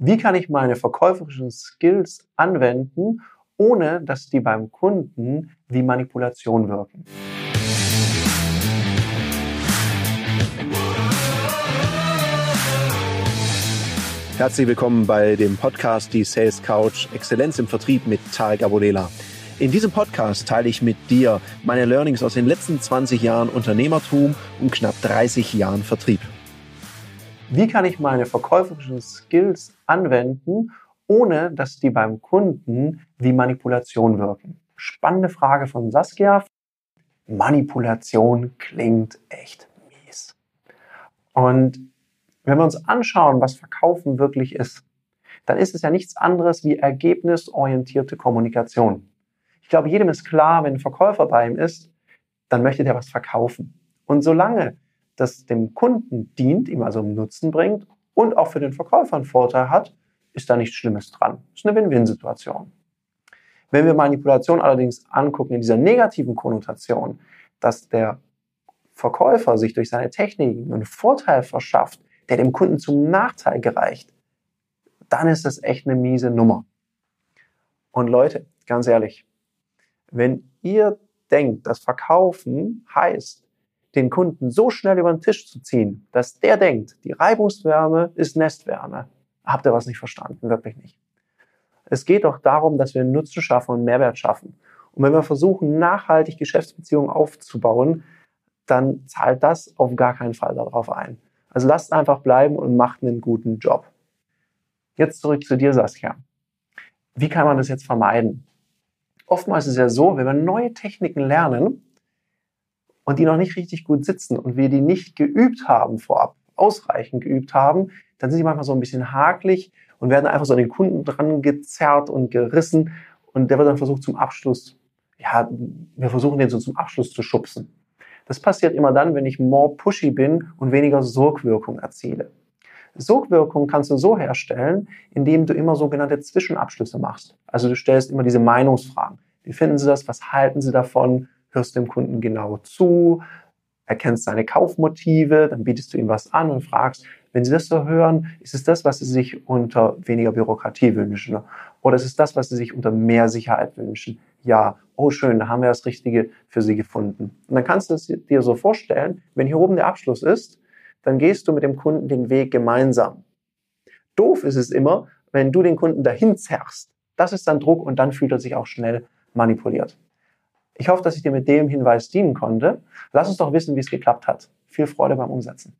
Wie kann ich meine verkäuferischen Skills anwenden, ohne dass die beim Kunden wie Manipulation wirken? Herzlich willkommen bei dem Podcast Die Sales Couch Exzellenz im Vertrieb mit Tarek Abodela. In diesem Podcast teile ich mit dir meine Learnings aus den letzten 20 Jahren Unternehmertum und knapp 30 Jahren Vertrieb. Wie kann ich meine verkäuferischen Skills anwenden, ohne dass die beim Kunden wie Manipulation wirken? Spannende Frage von Saskia. Manipulation klingt echt mies. Und wenn wir uns anschauen, was Verkaufen wirklich ist, dann ist es ja nichts anderes wie ergebnisorientierte Kommunikation. Ich glaube, jedem ist klar, wenn ein Verkäufer bei ihm ist, dann möchte der was verkaufen. Und solange das dem Kunden dient, ihm also Nutzen bringt und auch für den Verkäufer einen Vorteil hat, ist da nichts Schlimmes dran. Ist eine Win-Win-Situation. Wenn wir Manipulation allerdings angucken in dieser negativen Konnotation, dass der Verkäufer sich durch seine Techniken einen Vorteil verschafft, der dem Kunden zum Nachteil gereicht, dann ist das echt eine miese Nummer. Und Leute, ganz ehrlich, wenn ihr denkt, dass Verkaufen heißt, den Kunden so schnell über den Tisch zu ziehen, dass der denkt, die Reibungswärme ist Nestwärme. Habt ihr was nicht verstanden? Wirklich nicht. Es geht doch darum, dass wir Nutzen schaffen und Mehrwert schaffen. Und wenn wir versuchen, nachhaltig Geschäftsbeziehungen aufzubauen, dann zahlt das auf gar keinen Fall darauf ein. Also lasst einfach bleiben und macht einen guten Job. Jetzt zurück zu dir, Saskia. Wie kann man das jetzt vermeiden? Oftmals ist es ja so, wenn wir neue Techniken lernen, und die noch nicht richtig gut sitzen und wir die nicht geübt haben vorab, ausreichend geübt haben, dann sind die manchmal so ein bisschen hakelig und werden einfach so an den Kunden dran gezerrt und gerissen und der wird dann versucht zum Abschluss, ja, wir versuchen den so zum Abschluss zu schubsen. Das passiert immer dann, wenn ich more pushy bin und weniger Sogwirkung erziele. Sogwirkung kannst du so herstellen, indem du immer sogenannte Zwischenabschlüsse machst. Also du stellst immer diese Meinungsfragen. Wie finden Sie das? Was halten Sie davon? Hörst dem Kunden genau zu, erkennst seine Kaufmotive, dann bietest du ihm was an und fragst, wenn Sie das so hören, ist es das, was Sie sich unter weniger Bürokratie wünschen? Oder ist es das, was Sie sich unter mehr Sicherheit wünschen? Ja, oh schön, da haben wir das Richtige für Sie gefunden. Und dann kannst du es dir so vorstellen, wenn hier oben der Abschluss ist, dann gehst du mit dem Kunden den Weg gemeinsam. Doof ist es immer, wenn du den Kunden dahin zerrst. Das ist dann Druck und dann fühlt er sich auch schnell manipuliert. Ich hoffe, dass ich dir mit dem Hinweis dienen konnte. Lass uns doch wissen, wie es geklappt hat. Viel Freude beim Umsetzen.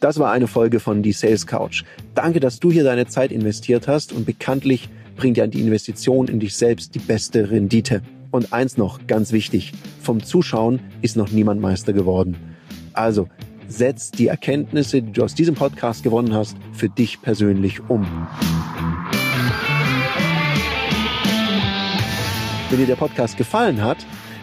Das war eine Folge von Die Sales Couch. Danke, dass du hier deine Zeit investiert hast und bekanntlich bringt ja die Investition in dich selbst die beste Rendite. Und eins noch, ganz wichtig, vom Zuschauen ist noch niemand Meister geworden. Also, setz die Erkenntnisse, die du aus diesem Podcast gewonnen hast, für dich persönlich um. Wenn dir der Podcast gefallen hat,